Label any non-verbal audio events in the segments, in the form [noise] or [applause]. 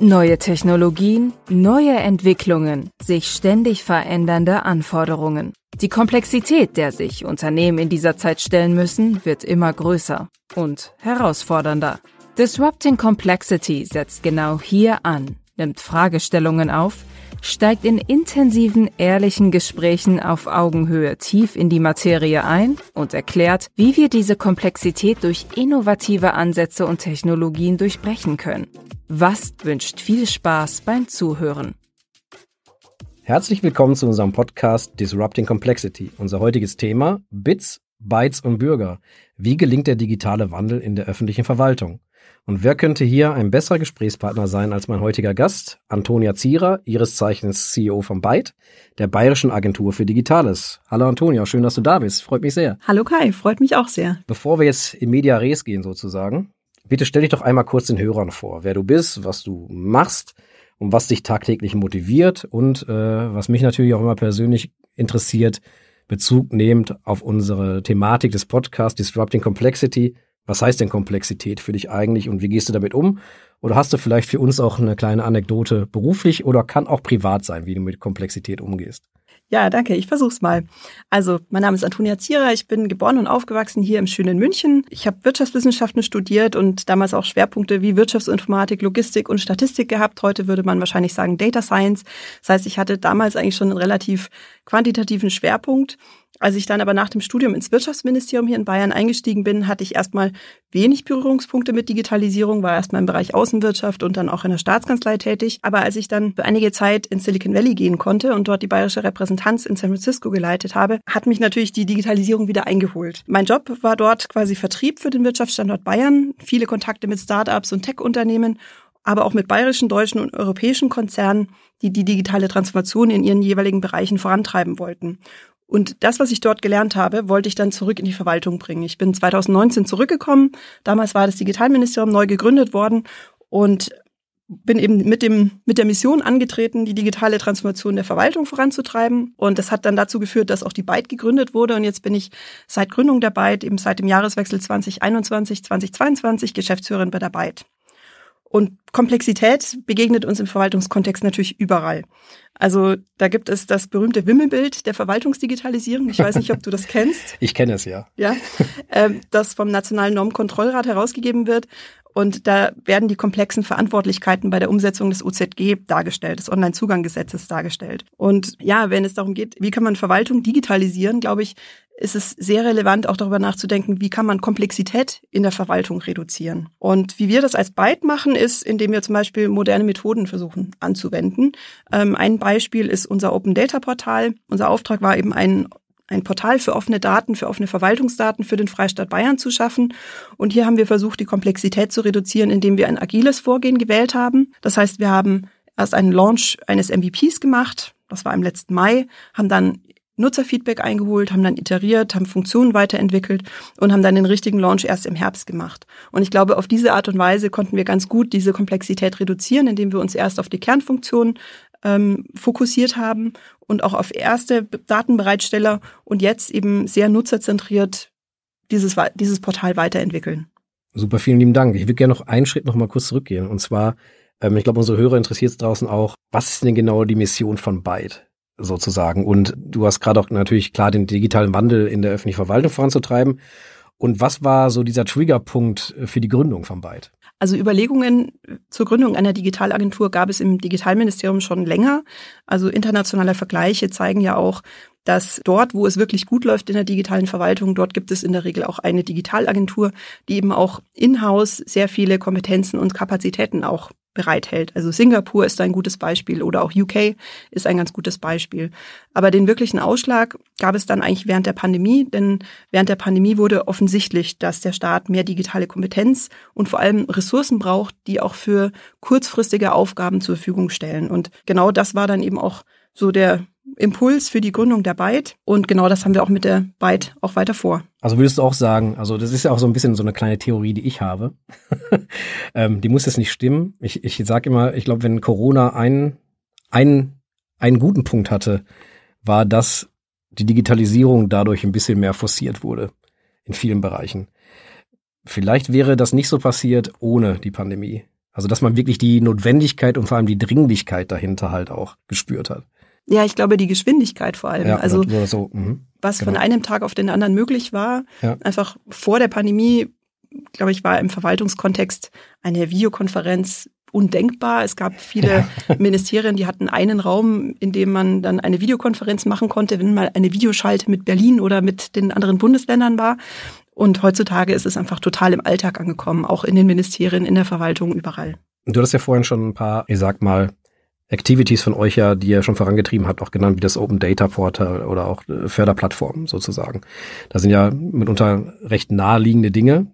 Neue Technologien, neue Entwicklungen, sich ständig verändernde Anforderungen. Die Komplexität, der sich Unternehmen in dieser Zeit stellen müssen, wird immer größer und herausfordernder. Disrupting Complexity setzt genau hier an, nimmt Fragestellungen auf, steigt in intensiven, ehrlichen Gesprächen auf Augenhöhe tief in die Materie ein und erklärt, wie wir diese Komplexität durch innovative Ansätze und Technologien durchbrechen können. Was wünscht viel Spaß beim Zuhören. Herzlich willkommen zu unserem Podcast Disrupting Complexity. Unser heutiges Thema Bits, Bytes und Bürger. Wie gelingt der digitale Wandel in der öffentlichen Verwaltung? Und wer könnte hier ein besserer Gesprächspartner sein als mein heutiger Gast, Antonia Zierer, ihres Zeichens CEO von Byte, der Bayerischen Agentur für Digitales. Hallo Antonia, schön, dass du da bist. Freut mich sehr. Hallo Kai, freut mich auch sehr. Bevor wir jetzt in Media Res gehen sozusagen, bitte stell dich doch einmal kurz den Hörern vor, wer du bist, was du machst und was dich tagtäglich motiviert und äh, was mich natürlich auch immer persönlich interessiert, Bezug nehmend auf unsere Thematik des Podcasts Disrupting Complexity, was heißt denn Komplexität für dich eigentlich und wie gehst du damit um? Oder hast du vielleicht für uns auch eine kleine Anekdote beruflich oder kann auch privat sein, wie du mit Komplexität umgehst? Ja, danke. Ich versuch's mal. Also, mein Name ist Antonia Zierer. Ich bin geboren und aufgewachsen hier im schönen München. Ich habe Wirtschaftswissenschaften studiert und damals auch Schwerpunkte wie Wirtschaftsinformatik, Logistik und Statistik gehabt. Heute würde man wahrscheinlich sagen Data Science. Das heißt, ich hatte damals eigentlich schon einen relativ quantitativen Schwerpunkt als ich dann aber nach dem Studium ins Wirtschaftsministerium hier in Bayern eingestiegen bin, hatte ich erstmal wenig Berührungspunkte mit Digitalisierung, war erstmal im Bereich Außenwirtschaft und dann auch in der Staatskanzlei tätig. Aber als ich dann für einige Zeit in Silicon Valley gehen konnte und dort die bayerische Repräsentanz in San Francisco geleitet habe, hat mich natürlich die Digitalisierung wieder eingeholt. Mein Job war dort quasi Vertrieb für den Wirtschaftsstandort Bayern, viele Kontakte mit Startups und Tech-Unternehmen aber auch mit bayerischen, deutschen und europäischen Konzernen, die die digitale Transformation in ihren jeweiligen Bereichen vorantreiben wollten. Und das, was ich dort gelernt habe, wollte ich dann zurück in die Verwaltung bringen. Ich bin 2019 zurückgekommen. Damals war das Digitalministerium neu gegründet worden und bin eben mit dem, mit der Mission angetreten, die digitale Transformation der Verwaltung voranzutreiben. Und das hat dann dazu geführt, dass auch die Byte gegründet wurde. Und jetzt bin ich seit Gründung der Byte, eben seit dem Jahreswechsel 2021, 2022 Geschäftsführerin bei der Byte. Und Komplexität begegnet uns im Verwaltungskontext natürlich überall. Also da gibt es das berühmte Wimmelbild der Verwaltungsdigitalisierung. Ich weiß nicht, ob du das kennst. [laughs] Ich kenne es ja. Ja, ähm, das vom Nationalen Normkontrollrat herausgegeben wird. Und da werden die komplexen Verantwortlichkeiten bei der Umsetzung des OZG dargestellt, des Onlinezugangsgesetzes dargestellt. Und ja, wenn es darum geht, wie kann man Verwaltung digitalisieren, glaube ich, ist es sehr relevant, auch darüber nachzudenken, wie kann man Komplexität in der Verwaltung reduzieren. Und wie wir das als Byte machen, ist, indem wir zum Beispiel moderne Methoden versuchen anzuwenden. Ähm, ein Beispiel ist unser Open Data Portal. Unser Auftrag war eben ein ein Portal für offene Daten, für offene Verwaltungsdaten für den Freistaat Bayern zu schaffen. Und hier haben wir versucht, die Komplexität zu reduzieren, indem wir ein agiles Vorgehen gewählt haben. Das heißt, wir haben erst einen Launch eines MVPs gemacht. Das war im letzten Mai, haben dann Nutzerfeedback eingeholt, haben dann iteriert, haben Funktionen weiterentwickelt und haben dann den richtigen Launch erst im Herbst gemacht. Und ich glaube, auf diese Art und Weise konnten wir ganz gut diese Komplexität reduzieren, indem wir uns erst auf die Kernfunktion ähm, fokussiert haben und auch auf erste Datenbereitsteller und jetzt eben sehr nutzerzentriert dieses, dieses Portal weiterentwickeln. Super, vielen lieben Dank. Ich würde gerne noch einen Schritt noch mal kurz zurückgehen. Und zwar, ähm, ich glaube, unsere Hörer interessiert es draußen auch, was ist denn genau die Mission von Byte? Sozusagen. Und du hast gerade auch natürlich klar den digitalen Wandel in der öffentlichen Verwaltung voranzutreiben. Und was war so dieser Triggerpunkt für die Gründung von Byte? Also Überlegungen zur Gründung einer Digitalagentur gab es im Digitalministerium schon länger. Also internationale Vergleiche zeigen ja auch, dass dort, wo es wirklich gut läuft in der digitalen Verwaltung, dort gibt es in der Regel auch eine Digitalagentur, die eben auch in-house sehr viele Kompetenzen und Kapazitäten auch bereithält. Also Singapur ist ein gutes Beispiel oder auch UK ist ein ganz gutes Beispiel. Aber den wirklichen Ausschlag gab es dann eigentlich während der Pandemie, denn während der Pandemie wurde offensichtlich, dass der Staat mehr digitale Kompetenz und vor allem Ressourcen braucht, die auch für kurzfristige Aufgaben zur Verfügung stellen. Und genau das war dann eben auch so der Impuls für die Gründung der Byte. Und genau das haben wir auch mit der Byte auch weiter vor. Also würdest du auch sagen, also das ist ja auch so ein bisschen so eine kleine Theorie, die ich habe. [laughs] ähm, die muss jetzt nicht stimmen. Ich, ich sage immer, ich glaube, wenn Corona einen, einen, einen guten Punkt hatte, war, dass die Digitalisierung dadurch ein bisschen mehr forciert wurde in vielen Bereichen. vielleicht wäre das nicht so passiert ohne die Pandemie. Also dass man wirklich die Notwendigkeit und vor allem die Dringlichkeit dahinter halt auch gespürt hat. Ja, ich glaube die Geschwindigkeit vor allem. Ja, also so, mh, was genau. von einem Tag auf den anderen möglich war, Ja. einfach vor der Pandemie, glaube ich, war im Verwaltungskontext eine Videokonferenz undenkbar. Es gab viele [laughs] Ministerien, die hatten einen Raum, in dem man dann eine Videokonferenz machen konnte, wenn mal eine Videoschalte mit Berlin oder mit den anderen Bundesländern war. Und heutzutage ist es einfach total im Alltag angekommen, auch in den Ministerien, in der Verwaltung, überall. Du hattest ja vorhin schon ein paar, ich sag mal, Activities von euch ja, die ihr schon vorangetrieben habt, auch genannt wie das Open Data Portal oder auch äh, Förderplattformen sozusagen. Da sind ja mitunter recht naheliegende Dinge,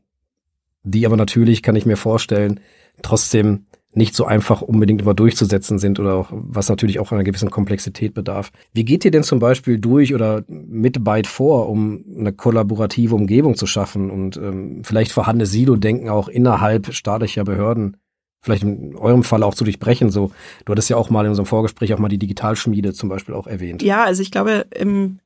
die aber natürlich, kann ich mir vorstellen, trotzdem nicht so einfach unbedingt immer durchzusetzen sind oder auch, was natürlich auch einer gewissen Komplexität bedarf. Wie geht ihr denn zum Beispiel durch oder mit Byte vor, um eine kollaborative Umgebung zu schaffen und ähm, vielleicht vorhandenes Silo-Denken auch innerhalb staatlicher Behörden vielleicht in eurem Fall auch zu durchbrechen. So, du hattest ja auch mal in unserem Vorgespräch auch mal die Digitalschmiede zum Beispiel auch erwähnt. Ja, also ich glaube, im,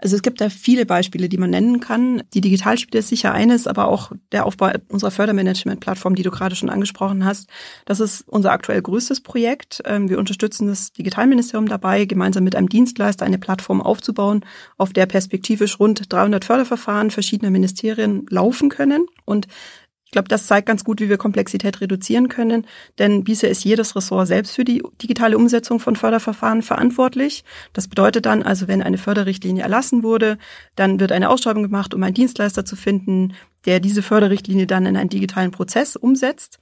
also es gibt da viele Beispiele, die man nennen kann. Die Digitalspiele ist sicher eines, aber auch der Aufbau unserer Fördermanagement-Plattform, die du gerade schon angesprochen hast. Das ist unser aktuell größtes Projekt. Ähm, Wir unterstützen das Digitalministerium dabei, gemeinsam mit einem Dienstleister eine Plattform aufzubauen, auf der perspektivisch rund 300 Förderverfahren verschiedener Ministerien laufen können. Und ich glaube, das zeigt ganz gut, wie wir Komplexität reduzieren können, denn bisher ist jedes Ressort selbst für die digitale Umsetzung von Förderverfahren verantwortlich. Das bedeutet dann also, wenn eine Förderrichtlinie erlassen wurde, dann wird eine Ausschreibung gemacht, um einen Dienstleister zu finden, der diese Förderrichtlinie dann in einen digitalen Prozess umsetzt.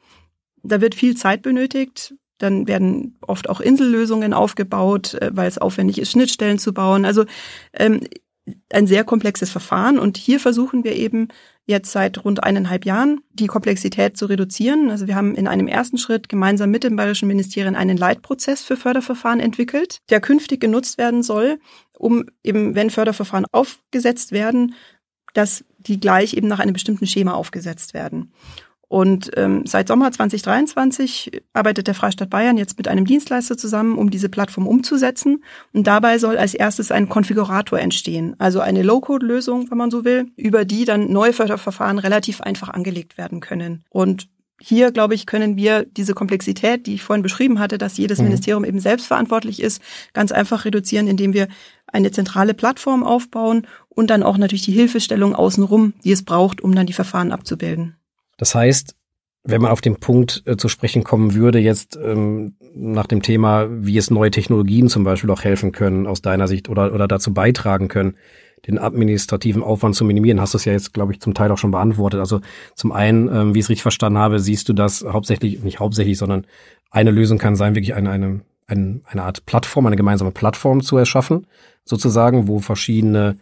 Da wird viel Zeit benötigt. Dann werden oft auch Insellösungen aufgebaut, äh, weil es aufwendig ist, Schnittstellen zu bauen. Also ähm, ein sehr komplexes Verfahren. Und hier versuchen wir eben jetzt seit rund eineinhalb Jahren die Komplexität zu reduzieren. Also wir haben in einem ersten Schritt gemeinsam mit den bayerischen Ministerien einen Leitprozess für Förderverfahren entwickelt, der künftig genutzt werden soll, um eben, wenn Förderverfahren aufgesetzt werden, dass die gleich eben nach einem bestimmten Schema aufgesetzt werden. Und ähm, seit Sommer 2023 arbeitet der Freistaat Bayern jetzt mit einem Dienstleister zusammen, um diese Plattform umzusetzen. Und dabei soll als erstes ein Konfigurator entstehen, also eine Low-Code-Lösung, wenn man so will, über die dann neue Förderverfahren relativ einfach angelegt werden können. Und hier, glaube ich, können wir diese Komplexität, die ich vorhin beschrieben hatte, dass jedes Mhm. Ministerium eben selbst verantwortlich ist, ganz einfach reduzieren, indem wir eine zentrale Plattform aufbauen und dann auch natürlich die Hilfestellung außenrum, die es braucht, um dann die Verfahren abzubilden. Das heißt, wenn man auf den Punkt äh, zu sprechen kommen würde, jetzt ähm, nach dem Thema, wie es neue Technologien zum Beispiel auch helfen können aus deiner Sicht oder, oder dazu beitragen können, den administrativen Aufwand zu minimieren, hast du es ja jetzt, glaube ich, zum Teil auch schon beantwortet. Also zum einen, ähm, wie ich es richtig verstanden habe, siehst du das hauptsächlich, nicht hauptsächlich, sondern eine Lösung kann sein, wirklich eine, eine, eine, eine Art Plattform, eine gemeinsame Plattform zu erschaffen, sozusagen, wo verschiedene,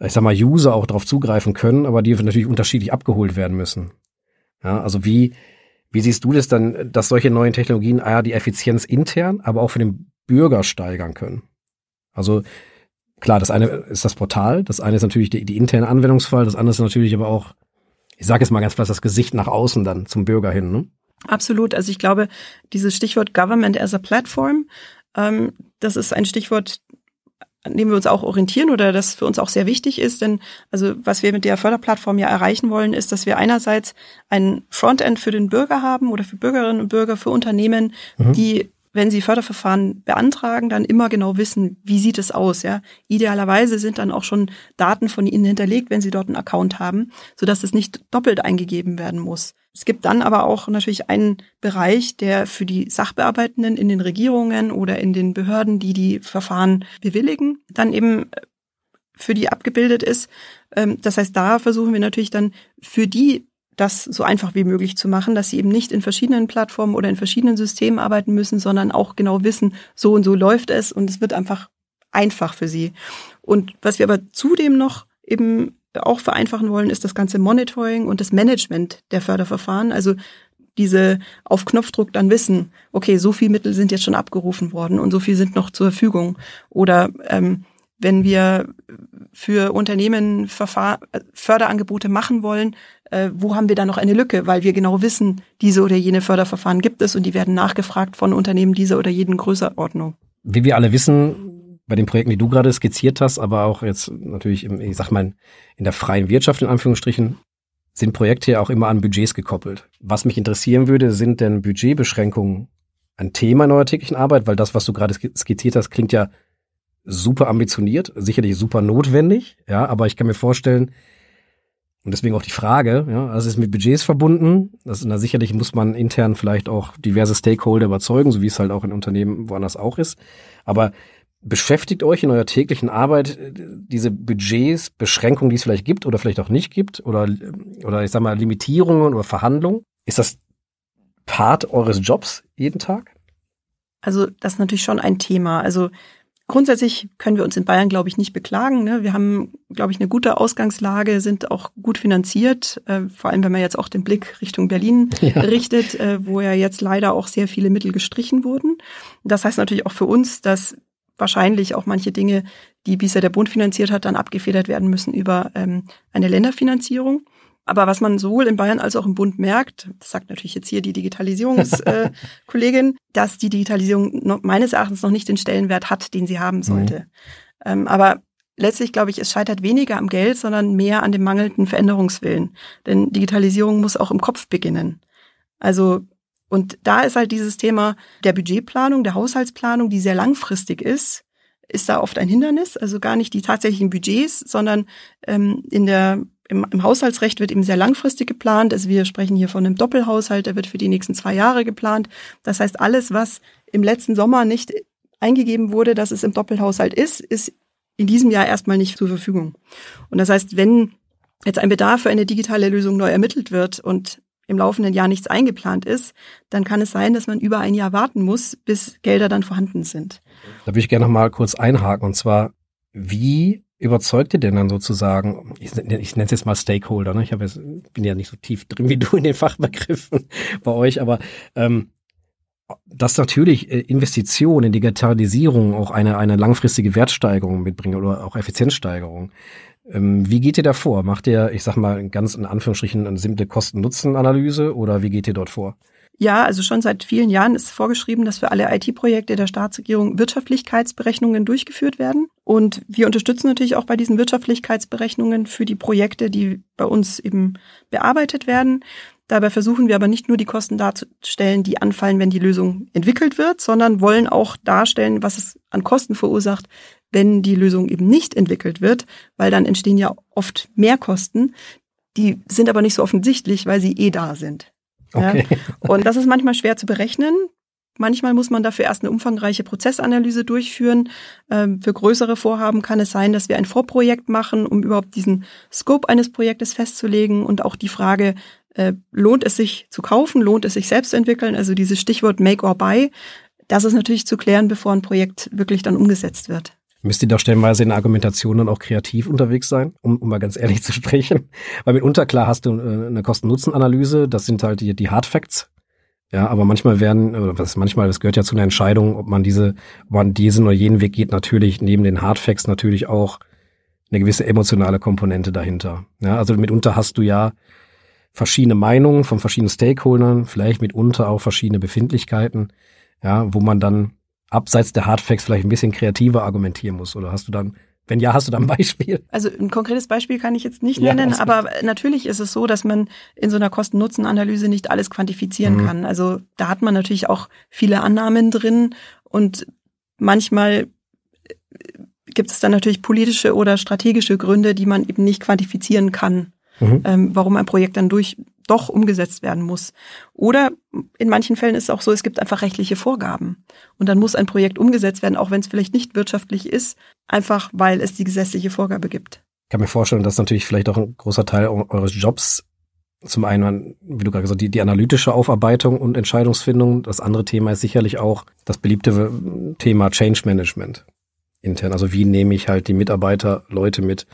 ich sag mal, User auch darauf zugreifen können, aber die natürlich unterschiedlich abgeholt werden müssen. Ja, also wie, wie siehst du das dann, dass solche neuen Technologien ah, ja, die Effizienz intern, aber auch für den Bürger steigern können? Also klar, das eine ist das Portal, das eine ist natürlich die, die interne Anwendungsfall, das andere ist natürlich aber auch, ich sage jetzt mal ganz platt, das Gesicht nach außen dann zum Bürger hin. Ne? Absolut. Also ich glaube, dieses Stichwort Government as a Platform, ähm, das ist ein Stichwort, an dem wir uns auch orientieren oder das für uns auch sehr wichtig ist. Denn also was wir mit der Förderplattform ja erreichen wollen, ist, dass wir einerseits ein Frontend für den Bürger haben oder für Bürgerinnen und Bürger, für Unternehmen, Mhm. die wenn sie Förderverfahren beantragen, dann immer genau wissen, wie sieht es aus, ja. Idealerweise sind dann auch schon Daten von ihnen hinterlegt, wenn sie dort einen Account haben, sodass es nicht doppelt eingegeben werden muss. Es gibt dann aber auch natürlich einen Bereich, der für die Sachbearbeitenden in den Regierungen oder in den Behörden, die die Verfahren bewilligen, dann eben für die abgebildet ist. Ähm, Das heißt, da versuchen wir natürlich dann für die das so einfach wie möglich zu machen, dass sie eben nicht in verschiedenen Plattformen oder in verschiedenen Systemen arbeiten müssen, sondern auch genau wissen, so und so läuft es und es wird einfach einfach für sie. Und was wir aber zudem noch eben auch vereinfachen wollen, ist das ganze Monitoring und das Management der Förderverfahren. Also diese auf Knopfdruck dann wissen, okay, so viel Mittel sind jetzt schon abgerufen worden und so viel sind noch zur Verfügung. Oder ähm, wenn wir für Unternehmen Verfahr Förderangebote machen wollen, äh, wo haben wir da noch eine Lücke, weil wir genau wissen, diese oder jene Förderverfahren gibt es und die werden nachgefragt von Unternehmen dieser oder jeden Größerordnung. Wie wir alle wissen, bei den Projekten, die du gerade skizziert hast, aber auch jetzt natürlich, im, ich sag mal, in der freien Wirtschaft in Anführungsstrichen, sind Projekte ja auch immer an Budgets gekoppelt. Was mich interessieren würde, sind denn Budgetbeschränkungen ein Thema in eurer täglichen Arbeit? Weil das, was du gerade skizziert hast, klingt ja super ambitioniert, sicherlich super notwendig, ja, aber ich kann mir vorstellen, und deswegen auch die Frage, ja, also es ist mit Budgets verbunden. Das, na, sicherlich muss man intern vielleicht auch diverse Stakeholder überzeugen, so wie es halt auch in Unternehmen woanders auch ist. Aber beschäftigt euch in eurer täglichen Arbeit äh, diese Budgets, Beschränkungen, die es vielleicht gibt oder vielleicht auch nicht gibt, oder, oder ich sag mal, Limitierungen oder Verhandlungen? Ist das Part eures Jobs jeden Tag? Also das ist natürlich schon ein Thema. Also Grundsätzlich können wir uns in Bayern, glaube ich, nicht beklagen. Ne? Wir haben, glaube ich, eine gute Ausgangslage, sind auch gut finanziert, äh, vor allem wenn man jetzt auch den Blick Richtung Berlin [laughs] ja. richtet, äh, wo ja jetzt leider auch sehr viele Mittel gestrichen wurden. Das heißt natürlich auch für uns, dass wahrscheinlich auch manche Dinge, die bisher der Bund finanziert hat, dann abgefedert werden müssen über ähm, eine Länderfinanzierung. Aber was man sowohl in Bayern als auch im Bund merkt, das sagt natürlich jetzt hier die Digitalisierungskollegin, [laughs] dass die Digitalisierung noch, meines Erachtens noch nicht den Stellenwert hat, den sie haben sollte. Mhm. Ähm, aber letztlich glaube ich, es scheitert weniger am Geld, sondern mehr an dem mangelnden Veränderungswillen. Denn Digitalisierung muss auch im Kopf beginnen. Also und da ist halt dieses Thema der Budgetplanung, der Haushaltsplanung, die sehr langfristig ist, ist da oft ein Hindernis. Also gar nicht die tatsächlichen Budgets, sondern ähm, in der im, im Haushaltsrecht wird eben sehr langfristig geplant. Also wir sprechen hier von einem Doppelhaushalt, der wird für die nächsten zwei Jahre geplant. Das heißt, alles, was im letzten Sommer nicht eingegeben wurde, dass es im Doppelhaushalt ist, ist in diesem Jahr erstmal nicht zur Verfügung. Und das heißt, wenn jetzt ein Bedarf für eine digitale Lösung neu ermittelt wird und im laufenden Jahr nichts eingeplant ist, dann kann es sein, dass man über ein Jahr warten muss, bis Gelder dann vorhanden sind. Da würde ich gerne noch mal kurz einhaken. Und zwar, wie überzeugt ihr denn dann sozusagen, ich, ich nenne es jetzt mal Stakeholder, ne? ich habe jetzt, bin ja nicht so tief drin wie [laughs] du in den Fachbegriffen bei euch, aber ähm, dass natürlich äh, Investitionen in Digitalisierung auch eine, eine langfristige Wertsteigerung mitbringen oder auch Effizienzsteigerung. Ähm, wie geht ihr da vor? Macht ihr, ich sag mal, ganz in Anführungsstrichen eine simple Kosten-Nutzen-Analyse oder wie geht ihr dort vor? Ja, also schon seit vielen Jahren ist vorgeschrieben, dass für alle IT-Projekte der Staatsregierung Wirtschaftlichkeitsberechnungen durchgeführt werden. Und wir unterstützen natürlich auch bei diesen Wirtschaftlichkeitsberechnungen für die Projekte, die bei uns eben bearbeitet werden. Dabei versuchen wir aber nicht nur die Kosten darzustellen, die anfallen, wenn die Lösung entwickelt wird, sondern wollen auch darstellen, was es an Kosten verursacht, wenn die Lösung eben nicht entwickelt wird, weil dann entstehen ja oft Mehrkosten. Die sind aber nicht so offensichtlich, weil sie eh da sind. Okay. Ja. Und das ist manchmal schwer zu berechnen. Manchmal muss man dafür erst eine umfangreiche Prozessanalyse durchführen. Ähm, für größere Vorhaben kann es sein, dass wir ein Vorprojekt machen, um überhaupt diesen Scope eines Projektes festzulegen und auch die Frage, äh, lohnt es sich zu kaufen, lohnt es sich selbst zu entwickeln, also dieses Stichwort Make or Buy, das ist natürlich zu klären, bevor ein Projekt wirklich dann umgesetzt wird. Müsst ihr doch stellenweise in der Argumentation dann auch kreativ unterwegs sein, um, um mal ganz ehrlich [laughs] zu sprechen. Weil mitunter, klar, hast du äh, eine Kosten-Nutzen-Analyse, das sind halt die, die Hard Facts. Ja, aber manchmal werden, oder was manchmal, das gehört ja zu einer Entscheidung, ob man diese, ob man diesen oder jenen Weg geht, natürlich neben den Hard Facts natürlich auch eine gewisse emotionale Komponente dahinter. Ja, also mitunter hast du ja verschiedene Meinungen von verschiedenen Stakeholdern, vielleicht mitunter auch verschiedene Befindlichkeiten, ja, wo man dann abseits der Hardfacts vielleicht ein bisschen kreativer argumentieren muss? Oder hast du dann, wenn ja, hast du da ein Beispiel? Also ein konkretes Beispiel kann ich jetzt nicht nennen, ja, aber gut. natürlich ist es so, dass man in so einer Kosten-Nutzen-Analyse nicht alles quantifizieren mhm. kann. Also da hat man natürlich auch viele Annahmen drin und manchmal äh, gibt es dann natürlich politische oder strategische Gründe, die man eben nicht quantifizieren kann, mhm. ähm, warum ein Projekt dann durch doch umgesetzt werden muss. Oder in manchen Fällen ist es auch so, es gibt einfach rechtliche Vorgaben. Und dann muss ein Projekt umgesetzt werden, auch wenn es vielleicht nicht wirtschaftlich ist, einfach weil es die gesetzliche Vorgabe gibt. Ich kann mir vorstellen, dass natürlich vielleicht auch ein großer Teil eures Jobs zum einen, wie du gerade gesagt hast, die, die analytische Aufarbeitung und Entscheidungsfindung. Das andere Thema ist sicherlich auch das beliebte Thema Change Management intern. Also wie nehme ich halt die Mitarbeiter, Leute mit,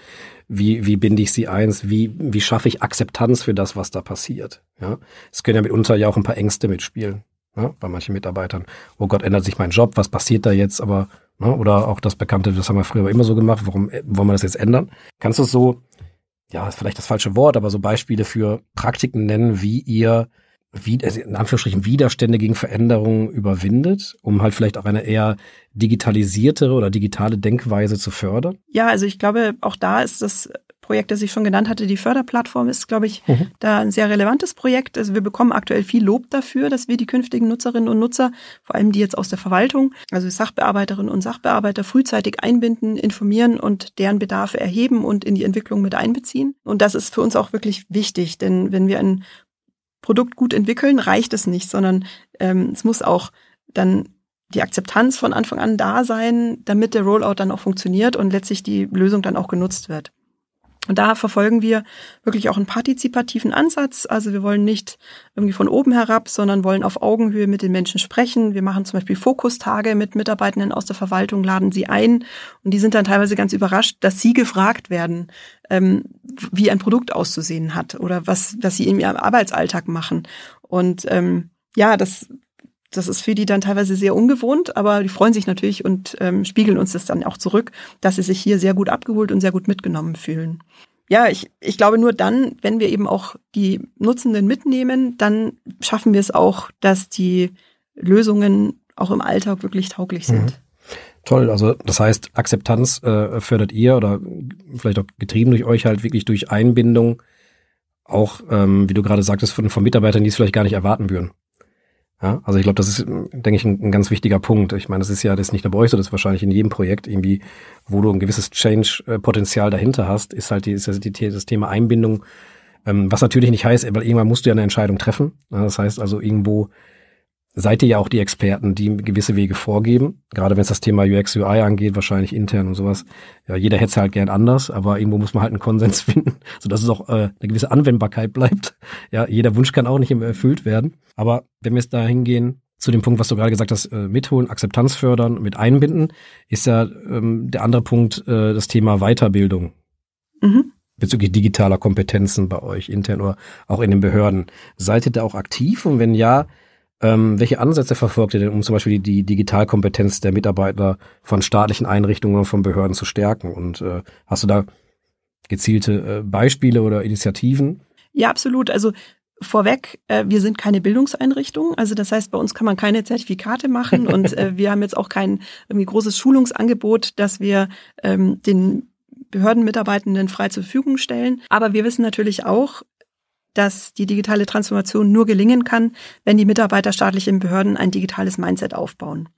wie, wie binde ich sie eins, wie, wie schaffe ich Akzeptanz für das, was da passiert. Ja, Es können ja mitunter ja auch ein paar Ängste mitspielen, ja? bei manchen Mitarbeitern. Oh Gott, ändert sich mein Job, was passiert da jetzt? Aber, ne? oder auch das Bekannte, das haben wir früher immer so gemacht, warum wollen wir das jetzt ändern? Kannst du so, ja, ist vielleicht das falsche Wort, aber so Beispiele für Praktiken nennen, wie ihr wie, also in Anführungsstrichen Widerstände gegen Veränderungen überwindet, um halt vielleicht auch eine eher digitalisierte oder digitale Denkweise zu fördern? Ja, also ich glaube, auch da ist das Projekt, das ich schon genannt hatte, die Förderplattform, ist, glaube ich, mhm. da ein sehr relevantes Projekt. Also wir bekommen aktuell viel Lob dafür, dass wir die künftigen Nutzerinnen und Nutzer, vor allem die jetzt aus der Verwaltung, also Sachbearbeiterinnen und Sachbearbeiter, frühzeitig einbinden, informieren und deren Bedarfe erheben und in die Entwicklung mit einbeziehen. Und das ist für uns auch wirklich wichtig, denn wenn wir ein Produkt gut entwickeln, reicht es nicht, sondern ähm, es muss auch dann die Akzeptanz von Anfang an da sein, damit der Rollout dann auch funktioniert und letztlich die Lösung dann auch genutzt wird. Und da verfolgen wir wirklich auch einen partizipativen Ansatz. Also wir wollen nicht irgendwie von oben herab, sondern wollen auf Augenhöhe mit den Menschen sprechen. Wir machen zum Beispiel Fokustage mit Mitarbeitenden aus der Verwaltung, laden sie ein und die sind dann teilweise ganz überrascht, dass sie gefragt werden, ähm, wie ein Produkt auszusehen hat oder was, was sie in ihrem Arbeitsalltag machen. Und ähm, ja, das das ist für die dann teilweise sehr ungewohnt, aber die freuen sich natürlich und ähm, spiegeln uns das dann auch zurück, dass sie sich hier sehr gut abgeholt und sehr gut mitgenommen fühlen. Ja, ich, ich glaube nur dann, wenn wir eben auch die Nutzenden mitnehmen, dann schaffen wir es auch, dass die Lösungen auch im Alltag wirklich tauglich sind. Mhm. Toll, also das heißt, Akzeptanz äh, fördert ihr oder vielleicht auch getrieben durch euch halt wirklich durch Einbindung, auch ähm, wie du gerade sagtest, von, von Mitarbeitern, die es vielleicht gar nicht erwarten würden. Ja, also ich glaube, das ist, denke ich, ein, ein, ganz wichtiger Punkt. Ich meine, das ist ja das ist nicht nur bei euch so, das ist wahrscheinlich in jedem Projekt irgendwie, wo du ein gewisses Change-Potenzial dahinter hast, ist halt die, ist das, die, das Thema Einbindung, ähm, was natürlich nicht heißt, weil irgendwann musst du ja eine Entscheidung treffen. Ja, das heißt also irgendwo seid ihr ja auch die Experten, die gewisse Wege vorgeben. Gerade wenn es das Thema UX, UI angeht, wahrscheinlich intern und sowas. Ja, jeder hätte es halt gern anders, aber irgendwo muss man halt einen Konsens [laughs] finden, sodass es auch äh, eine gewisse Anwendbarkeit bleibt. Ja, jeder Wunsch kann auch nicht immer erfüllt werden. Aber wenn wir jetzt da hingehen, zu dem Punkt, was du gerade gesagt hast, äh, mitholen, Akzeptanz fördern, mit einbinden, ist ja ähm, der andere Punkt äh, das Thema Weiterbildung. Mhm. Bezüglich digitaler Kompetenzen bei euch intern oder auch in den Behörden. Seid ihr da auch aktiv? Und wenn ja, ähm, welche Ansätze verfolgt ihr denn, um zum Beispiel die, die Digitalkompetenz der Mitarbeiter von staatlichen Einrichtungen und von Behörden zu stärken? Und äh, hast du da gezielte äh, Beispiele oder Initiativen? Ja, absolut. Also Vorweg, äh, wir sind keine Bildungseinrichtung, also das heißt, bei uns kann man keine Zertifikate machen [laughs] und äh, wir haben jetzt auch kein irgendwie großes Schulungsangebot, das wir ähm, den Behördenmitarbeitenden frei zur Verfügung stellen. Aber wir wissen natürlich auch, dass die digitale Transformation nur gelingen kann, wenn die Mitarbeiter staatlichen Behörden ein digitales Mindset aufbauen.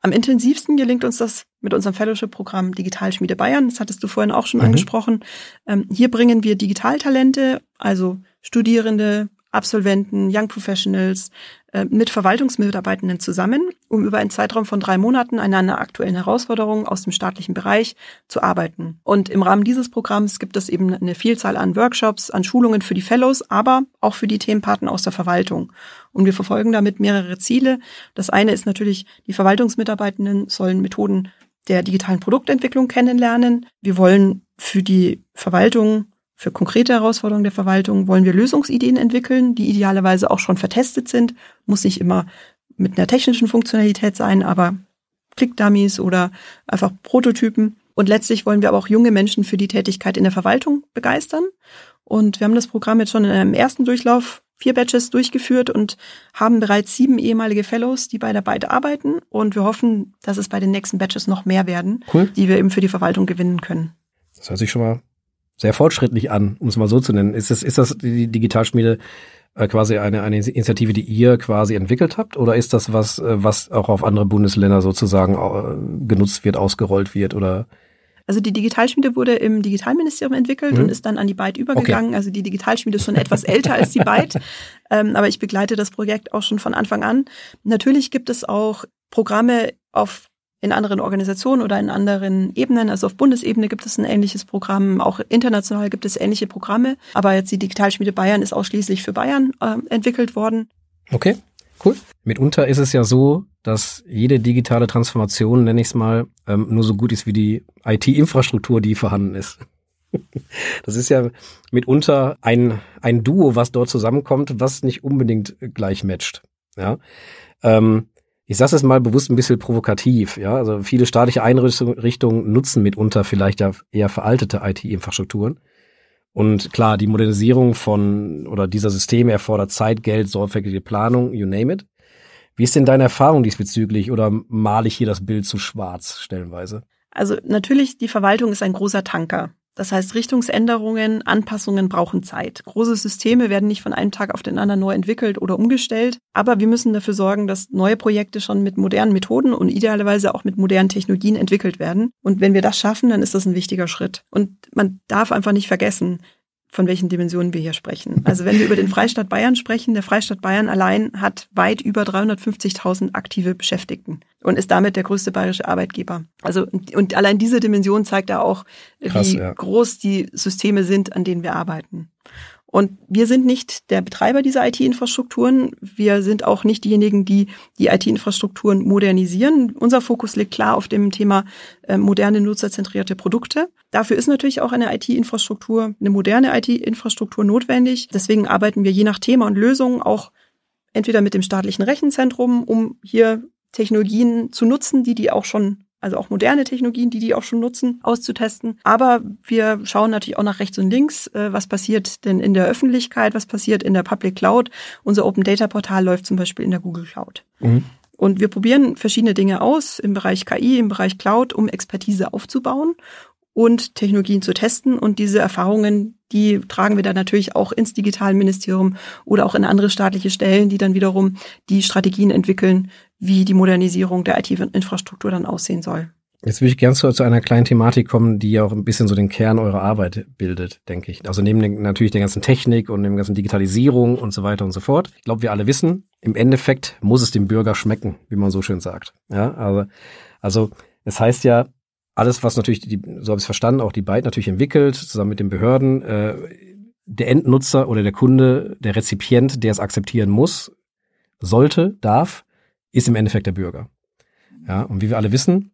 Am intensivsten gelingt uns das mit unserem Fellowship-Programm Digitalschmiede Bayern. Das hattest du vorhin auch schon mhm. angesprochen. Ähm, hier bringen wir Digitaltalente, also Studierende, Absolventen, Young Professionals äh, mit Verwaltungsmitarbeitenden zusammen, um über einen Zeitraum von drei Monaten an einer aktuellen Herausforderung aus dem staatlichen Bereich zu arbeiten. Und im Rahmen dieses Programms gibt es eben eine Vielzahl an Workshops, an Schulungen für die Fellows, aber auch für die Themenpartner aus der Verwaltung. Und wir verfolgen damit mehrere Ziele. Das eine ist natürlich, die Verwaltungsmitarbeitenden sollen Methoden der digitalen Produktentwicklung kennenlernen. Wir wollen für die Verwaltung für konkrete Herausforderungen der Verwaltung wollen wir Lösungsideen entwickeln, die idealerweise auch schon vertestet sind. Muss nicht immer mit einer technischen Funktionalität sein, aber Click-Dummies oder einfach Prototypen. Und letztlich wollen wir aber auch junge Menschen für die Tätigkeit in der Verwaltung begeistern. Und wir haben das Programm jetzt schon in einem ersten Durchlauf vier Batches durchgeführt und haben bereits sieben ehemalige Fellows, die bei der Byte arbeiten. Und wir hoffen, dass es bei den nächsten Batches noch mehr werden, cool. die wir eben für die Verwaltung gewinnen können. Das hört sich schon mal sehr fortschrittlich an, um es mal so zu nennen. Ist das, ist das die Digitalschmiede äh, quasi eine, eine Initiative, die ihr quasi entwickelt habt? Oder ist das was, äh, was auch auf andere Bundesländer sozusagen äh, genutzt wird, ausgerollt wird oder? Also die Digitalschmiede wurde im Digitalministerium entwickelt mhm. und ist dann an die Byte übergegangen. Okay. Also die Digitalschmiede ist schon etwas älter als die Byte. [laughs] Ähm, aber ich begleite das Projekt auch schon von Anfang an. Natürlich gibt es auch Programme auf in anderen Organisationen oder in anderen Ebenen. Also auf Bundesebene gibt es ein ähnliches Programm, auch international gibt es ähnliche Programme. Aber jetzt die Digitalschmiede Bayern ist ausschließlich für Bayern äh, entwickelt worden. Okay, cool. Mitunter ist es ja so, dass jede digitale Transformation, nenne ich es mal, ähm, nur so gut ist wie die IT-Infrastruktur, die vorhanden ist. [laughs] Das ist ja mitunter ein, ein Duo, was dort zusammenkommt, was nicht unbedingt gleich matcht. Ja. Ähm, ich sage es mal bewusst ein bisschen provokativ, ja. Also viele staatliche Einrichtungen nutzen mitunter vielleicht ja eher veraltete IT-Infrastrukturen. Und klar, die Modernisierung von oder dieser Systeme erfordert Zeit, Geld, sorgfältige Planung, you name it. Wie ist denn deine Erfahrung diesbezüglich oder male ich hier das Bild zu schwarz stellenweise? Also natürlich, die Verwaltung ist ein großer Tanker. Das heißt, Richtungsänderungen, Anpassungen brauchen Zeit. Große Systeme werden nicht von einem Tag auf den anderen neu entwickelt oder umgestellt, aber wir müssen dafür sorgen, dass neue Projekte schon mit modernen Methoden und idealerweise auch mit modernen Technologien entwickelt werden. Und wenn wir das schaffen, dann ist das ein wichtiger Schritt. Und man darf einfach nicht vergessen, von welchen Dimensionen wir hier sprechen. Also wenn wir über den Freistaat Bayern sprechen, der Freistaat Bayern allein hat weit über 350.000 aktive Beschäftigten und ist damit der größte bayerische Arbeitgeber. Also und allein diese Dimension zeigt ja auch, Krass, wie ja. groß die Systeme sind, an denen wir arbeiten. Und wir sind nicht der Betreiber dieser IT-Infrastrukturen. Wir sind auch nicht diejenigen, die die IT-Infrastrukturen modernisieren. Unser Fokus liegt klar auf dem Thema äh, moderne nutzerzentrierte Produkte. Dafür ist natürlich auch eine IT-Infrastruktur, eine moderne IT-Infrastruktur notwendig. Deswegen arbeiten wir je nach Thema und Lösung auch entweder mit dem staatlichen Rechenzentrum, um hier Technologien zu nutzen, die die auch schon also auch moderne Technologien, die die auch schon nutzen, auszutesten. Aber wir schauen natürlich auch nach rechts und links, äh, was passiert denn in der Öffentlichkeit, was passiert in der Public Cloud. Unser Open Data Portal läuft zum Beispiel in der Google Cloud. Mhm. Und wir probieren verschiedene Dinge aus im Bereich KI, im Bereich Cloud, um Expertise aufzubauen und Technologien zu testen. Und diese Erfahrungen, die tragen wir dann natürlich auch ins Digitalministerium oder auch in andere staatliche Stellen, die dann wiederum die Strategien entwickeln, wie die Modernisierung der IT-Infrastruktur dann aussehen soll. Jetzt würde ich gerne zu, zu, einer kleinen Thematik kommen, die ja auch ein bisschen so den Kern eurer Arbeit bildet, denke ich. Also neben den, natürlich der ganzen Technik und dem ganzen Digitalisierung und so weiter und so fort. Ich glaube, wir alle wissen, im Endeffekt muss es dem Bürger schmecken, wie man so schön sagt. Ja, also, also es heißt ja, alles, was natürlich, die, so habe ich es verstanden, auch die Byte natürlich entwickelt, zusammen mit den Behörden, äh, der Endnutzer oder der Kunde, der Rezipient, der es akzeptieren muss, sollte, darf, ist im Endeffekt der Bürger. Ja, und wie wir alle wissen,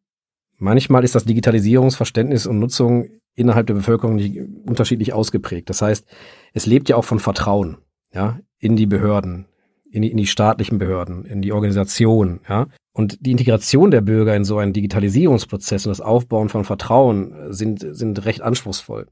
manchmal ist das Digitalisierungsverständnis und Nutzung innerhalb der Bevölkerung nicht unterschiedlich ausgeprägt. Das heißt, es lebt ja auch von Vertrauen, ja, in die Behörden, in die, in die staatlichen Behörden, in die Organisation, ja. Und die Integration der Bürger in so einen Digitalisierungsprozess und das Aufbauen von Vertrauen sind, sind recht anspruchsvoll.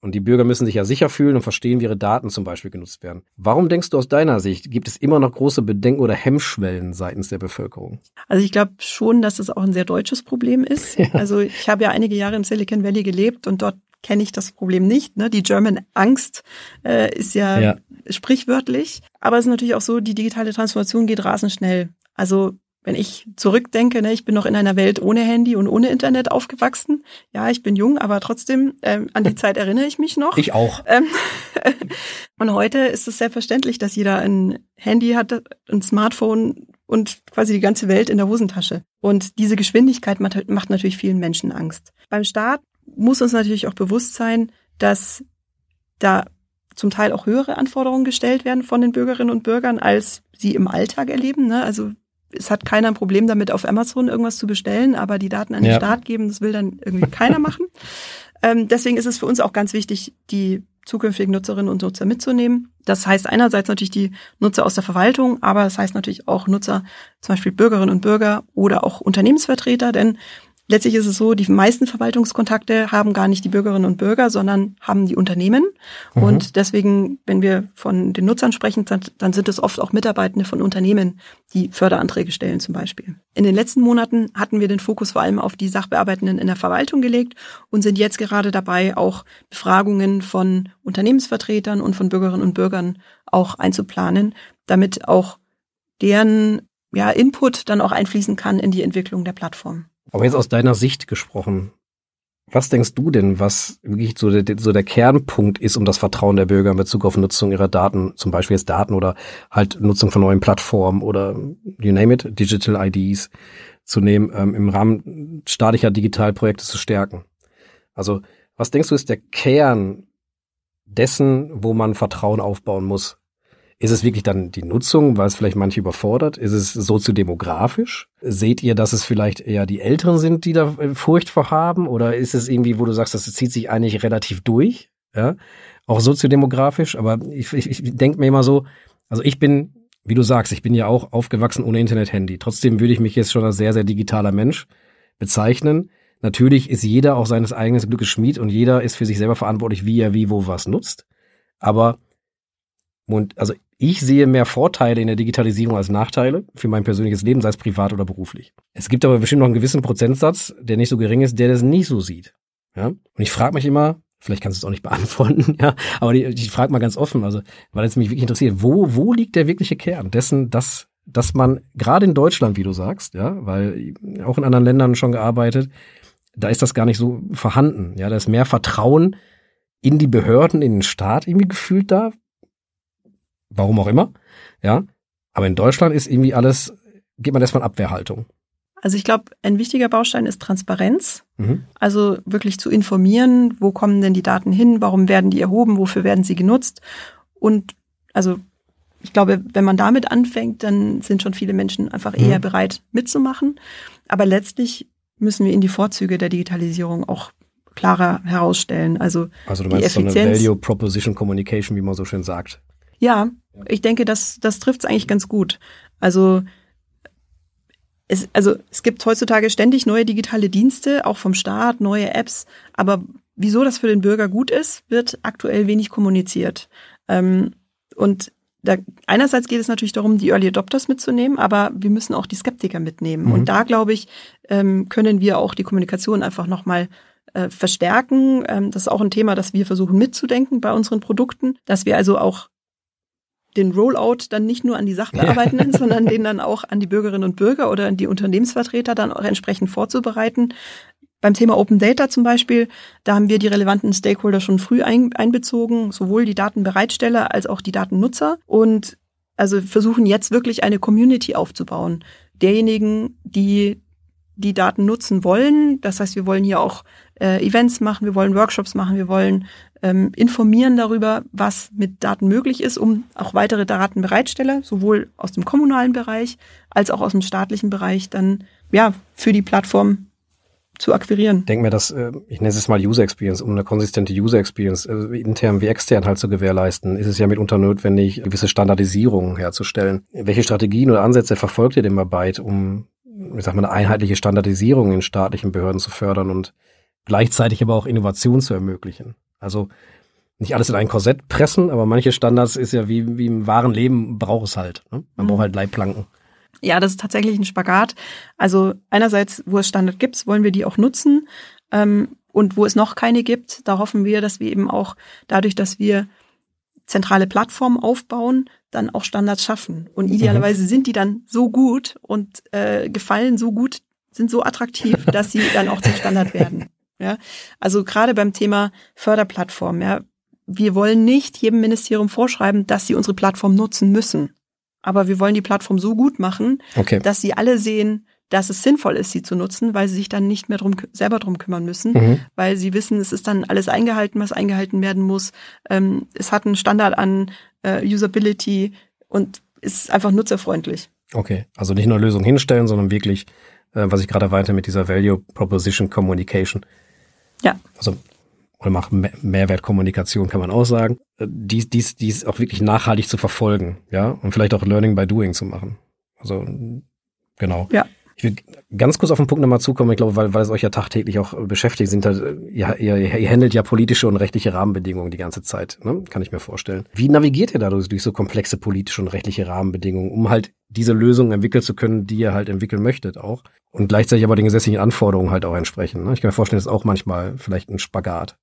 Und die Bürger müssen sich ja sicher fühlen und verstehen, wie ihre Daten zum Beispiel genutzt werden. Warum denkst du aus deiner Sicht, gibt es immer noch große Bedenken oder Hemmschwellen seitens der Bevölkerung? Also ich glaube schon, dass es auch ein sehr deutsches Problem ist. [laughs] Ja. Also ich habe ja einige Jahre im Silicon Valley gelebt und dort kenne ich das Problem nicht. Ne? Die German Angst äh, ist ja, ja sprichwörtlich. Aber es ist natürlich auch so, die digitale Transformation geht rasend schnell. Also wenn ich zurückdenke, ne, ich bin noch in einer Welt ohne Handy und ohne Internet aufgewachsen. Ja, ich bin jung, aber trotzdem ähm, an die [laughs] Zeit erinnere ich mich noch. Ich auch. Ähm, [laughs] und heute ist es selbstverständlich, dass jeder ein Handy hat, ein Smartphone und quasi die ganze Welt in der Hosentasche. Und diese Geschwindigkeit macht natürlich vielen Menschen Angst. Beim Staat muss uns natürlich auch bewusst sein, dass da zum Teil auch höhere Anforderungen gestellt werden von den Bürgerinnen und Bürgern, als sie im Alltag erleben. Ne? Also es hat keiner ein Problem damit, auf Amazon irgendwas zu bestellen, aber die Daten an den ja. Staat geben, das will dann irgendwie keiner machen. [laughs] Ähm, deswegen ist es für uns auch ganz wichtig, die zukünftigen Nutzerinnen und Nutzer mitzunehmen. Das heißt einerseits natürlich die Nutzer aus der Verwaltung, aber das heißt natürlich auch Nutzer, zum Beispiel Bürgerinnen und Bürger oder auch Unternehmensvertreter, denn Letztlich ist es so, die meisten Verwaltungskontakte haben gar nicht die Bürgerinnen und Bürger, sondern haben die Unternehmen. Mhm. Und deswegen, wenn wir von den Nutzern sprechen, dann sind es oft auch Mitarbeitende von Unternehmen, die Förderanträge stellen zum Beispiel. In den letzten Monaten hatten wir den Fokus vor allem auf die Sachbearbeitenden in der Verwaltung gelegt und sind jetzt gerade dabei, auch Befragungen von Unternehmensvertretern und von Bürgerinnen und Bürgern auch einzuplanen, damit auch deren ja, Input dann auch einfließen kann in die Entwicklung der Plattform. Aber jetzt aus deiner Sicht gesprochen, was denkst du denn, was wirklich so der, so der Kernpunkt ist, um das Vertrauen der Bürger in Bezug auf Nutzung ihrer Daten, zum Beispiel jetzt Daten oder halt Nutzung von neuen Plattformen oder you name it, Digital IDs zu nehmen, ähm, im Rahmen staatlicher Digitalprojekte zu stärken? Also, was denkst du ist der Kern dessen, wo man Vertrauen aufbauen muss? Ist es wirklich dann die Nutzung, weil es vielleicht manche überfordert? Ist es soziodemografisch? Seht ihr, dass es vielleicht eher die Älteren sind, die da äh, Furcht vor haben? Oder ist es irgendwie, wo du sagst, das zieht sich eigentlich relativ durch? Ja, auch soziodemografisch. Aber ich, ich, ich denke mir immer so, also ich bin, wie du sagst, ich bin ja auch aufgewachsen ohne Internet-Handy. Trotzdem würde ich mich jetzt schon als sehr, sehr digitaler Mensch bezeichnen. Natürlich ist jeder auch seines eigenen Glückes Schmied und jeder ist für sich selber verantwortlich, wie er wie wo was nutzt. Aber und also ich sehe mehr Vorteile in der Digitalisierung als Nachteile für mein persönliches Leben, sei es privat oder beruflich. Es gibt aber bestimmt noch einen gewissen Prozentsatz, der nicht so gering ist, der das nicht so sieht. Ja? Und ich frage mich immer, Vielleicht kannst du es auch nicht beantworten, [laughs] ja. Aber die, ich frage mal ganz offen, also, weil es mich wirklich interessiert, wo, wo liegt der wirkliche Kern dessen, dass, dass man gerade in Deutschland, wie du sagst, ja, weil auch in anderen Ländern schon gearbeitet, da ist das gar nicht so vorhanden. Ja, da ist mehr Vertrauen in die Behörden, in den Staat irgendwie gefühlt da. Warum auch immer. Ja. Aber in Deutschland ist irgendwie alles, geht man erstmal in Abwehrhaltung. Also ich glaube, ein wichtiger Baustein ist Transparenz. Mhm. Also wirklich zu informieren, wo kommen denn die Daten hin, warum werden die erhoben, wofür werden sie genutzt. Und also ich glaube, wenn man damit anfängt, dann sind schon viele Menschen einfach mhm. eher bereit mitzumachen. Aber letztlich müssen wir in die Vorzüge der Digitalisierung auch klarer herausstellen. Also, also du meinst so eine Value Proposition Communication, wie man so schön sagt. Ja, ich denke, das, das trifft es eigentlich ganz gut. Also es, also es gibt heutzutage ständig neue digitale Dienste, auch vom Staat, neue Apps, aber wieso das für den Bürger gut ist, wird aktuell wenig kommuniziert. Ähm, und da, einerseits geht es natürlich darum, die Early Adopters mitzunehmen, aber wir müssen auch die Skeptiker mitnehmen. Mhm. Und da, glaube ich, ähm, können wir auch die Kommunikation einfach nochmal äh, verstärken. Ähm, das ist auch ein Thema, das wir versuchen mitzudenken bei unseren Produkten, dass wir also auch den Rollout dann nicht nur an die Sachbearbeitenden, ja. [laughs] sondern den dann auch an die Bürgerinnen und Bürger oder an die Unternehmensvertreter dann auch entsprechend vorzubereiten. Beim Thema Open Data zum Beispiel, da haben wir die relevanten Stakeholder schon früh ein, einbezogen, sowohl die Datenbereitsteller als auch die Datennutzer und also versuchen jetzt wirklich eine Community aufzubauen. Derjenigen, die die Daten nutzen wollen. Das heißt, wir wollen hier auch äh, Events machen, wir wollen Workshops machen, wir wollen ähm, informieren darüber, was mit Daten möglich ist, um auch weitere Datenbereitsteller, sowohl aus dem kommunalen Bereich als auch aus dem staatlichen Bereich, dann ja für die Plattform zu akquirieren. Denk mir, dass, äh, ich nenne es mal User Experience, um eine konsistente User Experience äh, intern wie extern halt zu gewährleisten, ist es ja mitunter notwendig, gewisse Standardisierungen herzustellen. Welche Strategien oder Ansätze verfolgt ihr denn bei, um ich sag mal, eine einheitliche Standardisierung in staatlichen Behörden zu fördern und gleichzeitig aber auch Innovation zu ermöglichen. Also nicht alles in ein Korsett pressen, aber manche Standards ist ja wie, wie im wahren Leben braucht es halt. Ne? Man mhm. braucht halt Leitplanken. Ja, das ist tatsächlich ein Spagat. Also einerseits, wo es Standard gibt, wollen wir die auch nutzen. Ähm, und wo es noch keine gibt, da hoffen wir, dass wir eben auch dadurch, dass wir zentrale Plattformen aufbauen, dann auch Standards schaffen. Und mhm. idealerweise sind die dann so gut und äh, gefallen so gut, sind so attraktiv, [laughs] dass sie dann auch zum Standard werden. Ja, also gerade beim Thema Förderplattform, ja, wir wollen nicht jedem Ministerium vorschreiben, dass sie unsere Plattform nutzen müssen. Aber wir wollen die Plattform so gut machen, okay. dass sie alle sehen, dass es sinnvoll ist, sie zu nutzen, weil sie sich dann nicht mehr drum, selber drum kümmern müssen, mhm. weil sie wissen, es ist dann alles eingehalten, was eingehalten werden muss. Ähm, es hat einen Standard an äh, Usability und ist einfach nutzerfreundlich. Okay, also nicht nur Lösungen hinstellen, sondern wirklich, äh, was ich gerade erwähnte mit dieser Value Proposition Communication. Ja. Also oder macht Mehrwertkommunikation, kann man auch sagen. Äh, dies, dies, dies auch wirklich nachhaltig zu verfolgen, ja, und vielleicht auch Learning by Doing zu machen. Also genau. Ja. Ich will ganz kurz auf den Punkt nochmal zukommen. Ich glaube, weil, weil es euch ja tagtäglich auch beschäftigt, sind halt, ihr, ihr, ihr handelt ja politische und rechtliche Rahmenbedingungen die ganze Zeit, ne? kann ich mir vorstellen. Wie navigiert ihr dadurch durch so komplexe politische und rechtliche Rahmenbedingungen, um halt diese Lösungen entwickeln zu können, die ihr halt entwickeln möchtet auch und gleichzeitig aber den gesetzlichen Anforderungen halt auch entsprechen? Ne? Ich kann mir vorstellen, das ist auch manchmal vielleicht ein Spagat.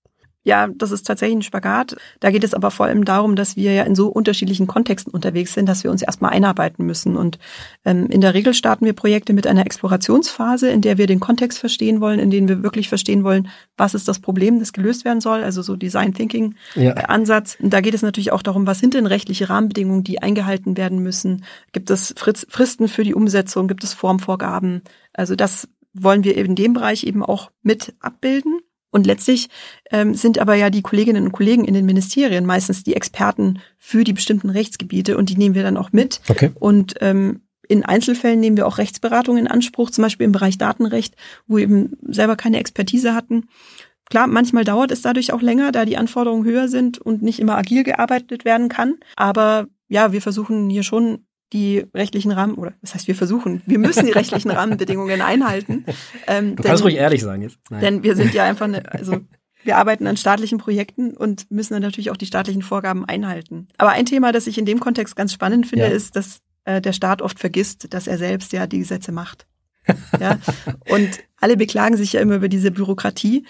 Ja, das ist tatsächlich ein Spagat. Da geht es aber vor allem darum, dass wir ja in so unterschiedlichen Kontexten unterwegs sind, dass wir uns erstmal einarbeiten müssen. Und ähm, in der Regel starten wir Projekte mit einer Explorationsphase, in der wir den Kontext verstehen wollen, in dem wir wirklich verstehen wollen, was ist das Problem, das gelöst werden soll. Also so Design Thinking ja. Äh, Ansatz. Und da geht es natürlich auch darum, was sind denn rechtliche Rahmenbedingungen, die eingehalten werden müssen? Gibt es Fristen für die Umsetzung? Gibt es Formvorgaben? Also das wollen wir in dem Bereich eben auch mit abbilden. Und letztlich ähm, sind aber ja die Kolleginnen und Kollegen in den Ministerien meistens die Experten für die bestimmten Rechtsgebiete und die nehmen wir dann auch mit. Okay. Und ähm, in Einzelfällen nehmen wir auch Rechtsberatung in Anspruch, zum Beispiel im Bereich Datenrecht, wo wir eben selber keine Expertise hatten. Klar, manchmal dauert es dadurch auch länger, da die Anforderungen höher sind und nicht immer agil gearbeitet werden kann. Aber ja, wir versuchen hier schon die rechtlichen Rahmen, oder das heißt, wir versuchen, wir müssen die rechtlichen [laughs] Rahmenbedingungen einhalten. Ähm, du kannst denn, ruhig ehrlich sein jetzt. Nein. Denn wir sind ja einfach, eine, also [laughs] wir arbeiten an staatlichen Projekten und müssen dann natürlich auch die staatlichen Vorgaben einhalten. Aber ein Thema, das ich in dem Kontext ganz spannend finde, ja. ist, dass äh, der Staat oft vergisst, dass er selbst ja die Gesetze macht. [laughs] ja? Und alle beklagen sich ja immer über diese Bürokratie.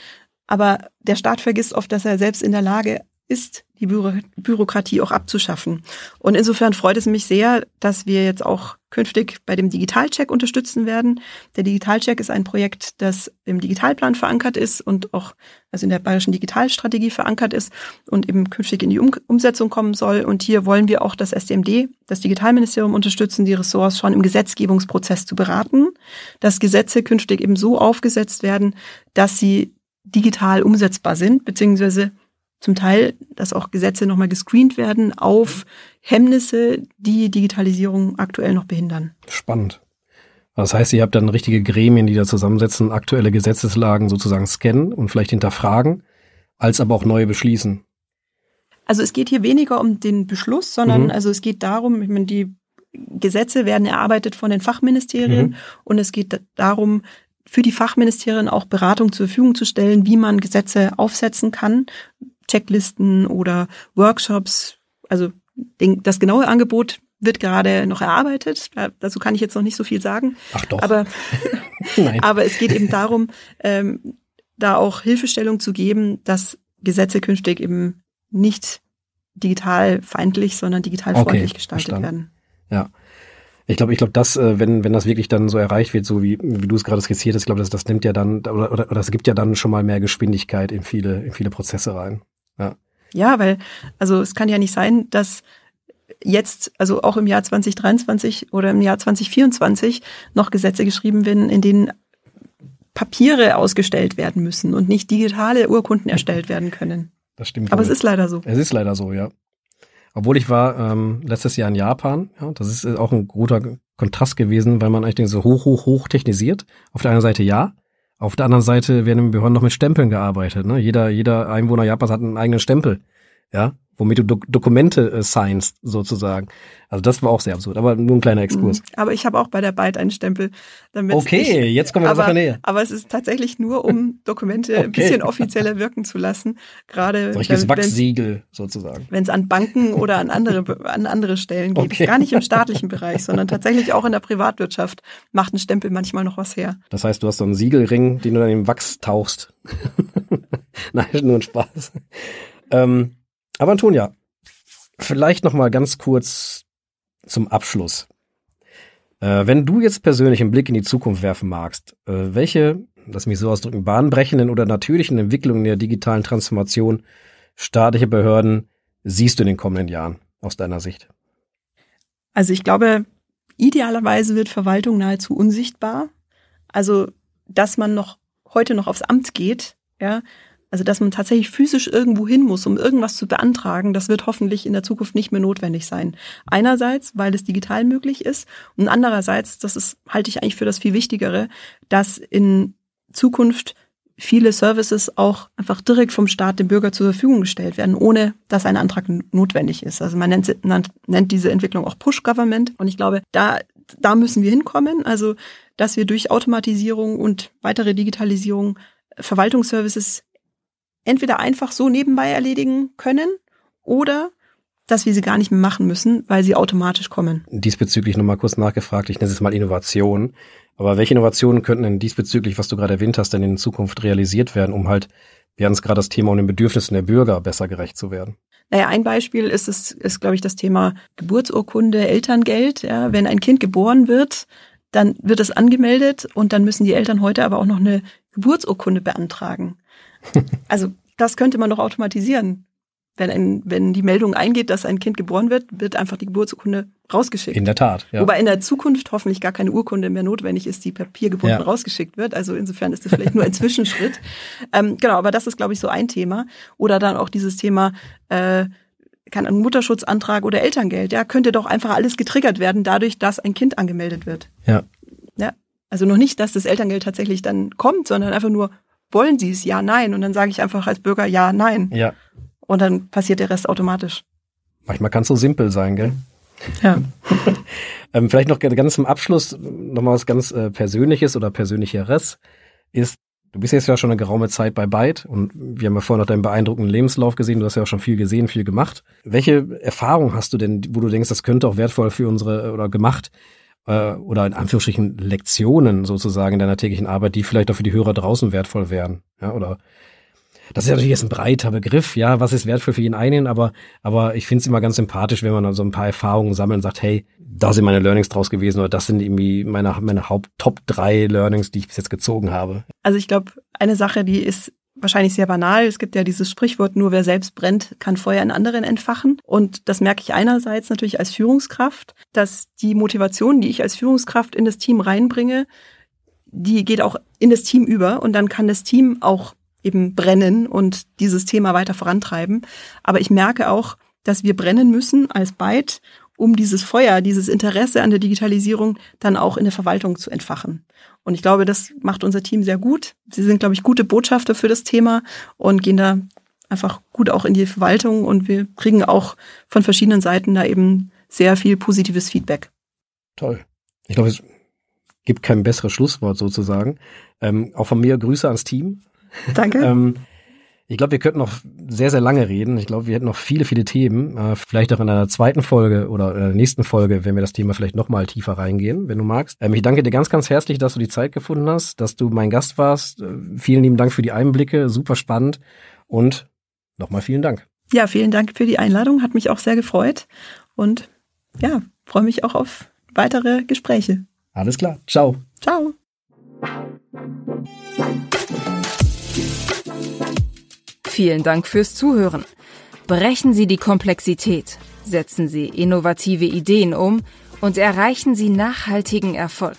Aber der Staat vergisst oft, dass er selbst in der Lage ist, die Büro Bürokratie auch abzuschaffen. Und insofern freut es mich sehr, dass wir jetzt auch künftig bei dem Digitalcheck unterstützen werden. Der Digitalcheck ist ein Projekt, das im Digitalplan verankert ist und auch also in der bayerischen Digitalstrategie verankert ist und eben künftig in die um Umsetzung kommen soll. Und hier wollen wir auch das SDMD, das Digitalministerium unterstützen, die Ressorts schon im Gesetzgebungsprozess zu beraten, dass Gesetze künftig eben so aufgesetzt werden, dass sie digital umsetzbar sind, beziehungsweise zum Teil, dass auch Gesetze nochmal gescreent werden auf Hemmnisse, die Digitalisierung aktuell noch behindern. Spannend. Das heißt, ihr habt dann richtige Gremien, die da zusammensetzen, aktuelle Gesetzeslagen sozusagen scannen und vielleicht hinterfragen, als aber auch neue beschließen. Also es geht hier weniger um den Beschluss, sondern mhm. also es geht darum, ich meine, die Gesetze werden erarbeitet von den Fachministerien mhm. und es geht darum, für die Fachministerien auch Beratung zur Verfügung zu stellen, wie man Gesetze aufsetzen kann, Checklisten oder Workshops. Also den, das genaue Angebot wird gerade noch erarbeitet. dazu kann ich jetzt noch nicht so viel sagen. Ach doch. Aber, [laughs] [laughs] aber es geht eben darum, ähm, da auch Hilfestellung zu geben, dass Gesetze künftig eben nicht digital feindlich, sondern digital freundlich okay, gestaltet verstanden. werden. Ja. Ich glaube, ich glaube, das, äh, wenn, wenn das wirklich dann so erreicht wird, so wie, wie du es gerade skizziert hast, ich glaube, das, das nimmt ja dann, oder, oder, oder das gibt ja dann schon mal mehr Geschwindigkeit in viele, in viele Prozesse rein. Ja. Weil, also es kann ja nicht sein, dass jetzt, also auch im Jahr 2023 oder im Jahr 2024 noch Gesetze geschrieben werden, in denen Papiere ausgestellt werden müssen und nicht digitale Urkunden erstellt werden können. Das stimmt. Aber wohl. es ist leider so. Es ist leider so, ja. Obwohl ich war ähm, letztes Jahr in Japan, ja, das ist auch ein guter Kontrast gewesen, weil man eigentlich so hoch, hoch, hoch technisiert. Auf der einen Seite ja, auf der anderen Seite werden im Behörden noch mit Stempeln gearbeitet. Ne? Jeder, jeder Einwohner Japans hat einen eigenen Stempel. Ja, womit du Do Dokumente äh, signst, sozusagen. Also das war auch sehr absurd, aber nur ein kleiner Exkurs. Mhm. Aber ich habe auch bei der Byte einen Stempel. Damit okay, ich, jetzt kommen wir aber, der Sache näher. Aber es ist tatsächlich nur, um Dokumente okay. ein bisschen offizieller wirken zu lassen. Gerade Solches Wachsiegel sozusagen. Wenn es an Banken [laughs] oder an andere, an andere Stellen geht. Okay. Gar nicht im staatlichen Bereich, sondern tatsächlich auch in der Privatwirtschaft macht ein Stempel manchmal noch was her. Das heißt, du hast so einen Siegelring, den du dann im Wachs tauchst. [laughs] Nein, nur ein Spaß. Ähm, aber Antonia, vielleicht noch mal ganz kurz zum Abschluss. Äh, wenn du jetzt persönlich einen Blick in die Zukunft werfen magst, äh, welche, lass mich so ausdrücken, bahnbrechenden oder natürlichen Entwicklungen der digitalen Transformation staatlicher Behörden siehst du in den kommenden Jahren aus deiner Sicht? Also ich glaube, idealerweise wird Verwaltung nahezu unsichtbar. Also, dass man noch heute noch aufs Amt geht, ja, also dass man tatsächlich physisch irgendwo hin muss, um irgendwas zu beantragen, das wird hoffentlich in der Zukunft nicht mehr notwendig sein. Einerseits, weil es digital möglich ist und andererseits, das ist, halte ich eigentlich für das viel Wichtigere, dass in Zukunft viele Services auch einfach direkt vom Staat dem Bürger zur Verfügung gestellt werden, ohne dass ein Antrag notwendig ist. Also man nennt, nennt diese Entwicklung auch Push-Government. Und ich glaube, da, da müssen wir hinkommen. Also, dass wir durch Automatisierung und weitere Digitalisierung Verwaltungsservices entweder einfach so nebenbei erledigen können oder dass wir sie gar nicht mehr machen müssen, weil sie automatisch kommen. Diesbezüglich nochmal kurz nachgefragt, ich nenne es mal Innovation. Aber welche Innovationen könnten denn diesbezüglich, was du gerade erwähnt hast, denn in Zukunft realisiert werden, um halt, wir haben es gerade das Thema um den Bedürfnissen der Bürger besser gerecht zu werden? Naja, ein Beispiel ist es, ist, glaube ich, das Thema Geburtsurkunde, Elterngeld. Ja, wenn ein Kind geboren wird, dann wird es angemeldet und dann müssen die Eltern heute aber auch noch eine Geburtsurkunde beantragen. [laughs] Also das könnte man doch automatisieren. Wenn, ein, wenn die Meldung eingeht, dass ein Kind geboren wird, wird einfach die Geburtsurkunde rausgeschickt. In der Tat. Ja. Wobei in der Zukunft hoffentlich gar keine Urkunde mehr notwendig ist, die papiergebunden ja. rausgeschickt wird. Also insofern ist das vielleicht nur ein [laughs] Zwischenschritt. Ähm, genau, aber das ist, glaube ich, so ein Thema. Oder dann auch dieses Thema, äh, kann ein Mutterschutzantrag oder Elterngeld, ja, könnte doch einfach alles getriggert werden, dadurch, dass ein Kind angemeldet wird. Ja. Ja. Also noch nicht, dass das Elterngeld tatsächlich dann kommt, sondern einfach nur, wollen Sie es? Ja, nein. Und dann sage ich einfach als Bürger ja, nein. Ja. Und dann passiert der Rest automatisch. Manchmal kann es so simpel sein, gell? Ja. [laughs] ähm, vielleicht noch ganz zum Abschluss noch mal was ganz äh, Persönliches oder Persönlicheres ist, du bist jetzt ja schon eine geraume Zeit bei Byte und wir haben ja vorhin noch deinen beeindruckenden Lebenslauf gesehen, du hast ja auch schon viel gesehen, viel gemacht. Welche Erfahrung hast du denn, wo du denkst, das könnte auch wertvoll für unsere oder gemacht äh, oder in Anführungsstrichen Lektionen sozusagen in deiner täglichen Arbeit, die vielleicht auch für die Hörer draußen wertvoll wären. Ja, oder das ist natürlich jetzt ein breiter Begriff, ja, was ist wertvoll für jeden einen, aber, aber ich finde es immer ganz sympathisch, wenn man so ein paar Erfahrungen sammelt und sagt, hey, da sind meine Learnings draus gewesen oder das sind irgendwie meine, meine Haupt-Top drei Learnings, die ich bis jetzt gezogen habe. Also ich glaube, eine Sache, die ist wahrscheinlich sehr banal. Es gibt ja dieses Sprichwort, nur wer selbst brennt, kann Feuer in anderen entfachen. Und das merke ich einerseits natürlich als Führungskraft, dass die Motivation, die ich als Führungskraft in das Team reinbringe, die geht auch in das Team über und dann kann das Team auch eben brennen und dieses Thema weiter vorantreiben. Aber ich merke auch, dass wir brennen müssen als Byte, um dieses Feuer, dieses Interesse an der Digitalisierung dann auch in der Verwaltung zu entfachen. Und ich glaube, das macht unser Team sehr gut. Sie sind, glaube ich, gute Botschafter für das Thema und gehen da einfach gut auch in die Verwaltung und wir kriegen auch von verschiedenen Seiten da eben sehr viel positives Feedback. Toll. Ich glaube, es gibt kein besseres Schlusswort sozusagen. Ähm, auch von mir Grüße ans Team. Danke. [laughs] ähm, ich glaube, wir könnten noch sehr, sehr lange reden. Ich glaube, wir hätten noch viele, viele Themen. Äh, vielleicht auch in einer zweiten Folge oder in der nächsten Folge, wenn wir das Thema vielleicht noch mal tiefer reingehen, wenn du magst. Ähm, ich danke dir ganz, ganz herzlich, dass du die Zeit gefunden hast, dass du mein Gast warst. Äh, vielen lieben Dank für die Einblicke. Super spannend. Und nochmal vielen Dank. Ja, vielen Dank für die Einladung. Hat mich auch sehr gefreut. Und ja, freue mich auch auf weitere Gespräche. Alles klar. Ciao. Ciao. Vielen Dank fürs Zuhören. Brechen Sie die Komplexität, setzen Sie innovative Ideen um und erreichen Sie nachhaltigen Erfolg.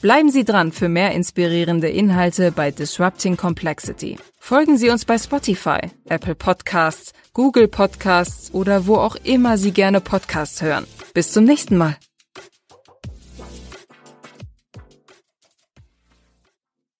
Bleiben Sie dran für mehr inspirierende Inhalte bei Disrupting Complexity. Folgen Sie uns bei Spotify, Apple Podcasts, Google Podcasts oder wo auch immer Sie gerne Podcasts hören. Bis zum nächsten Mal.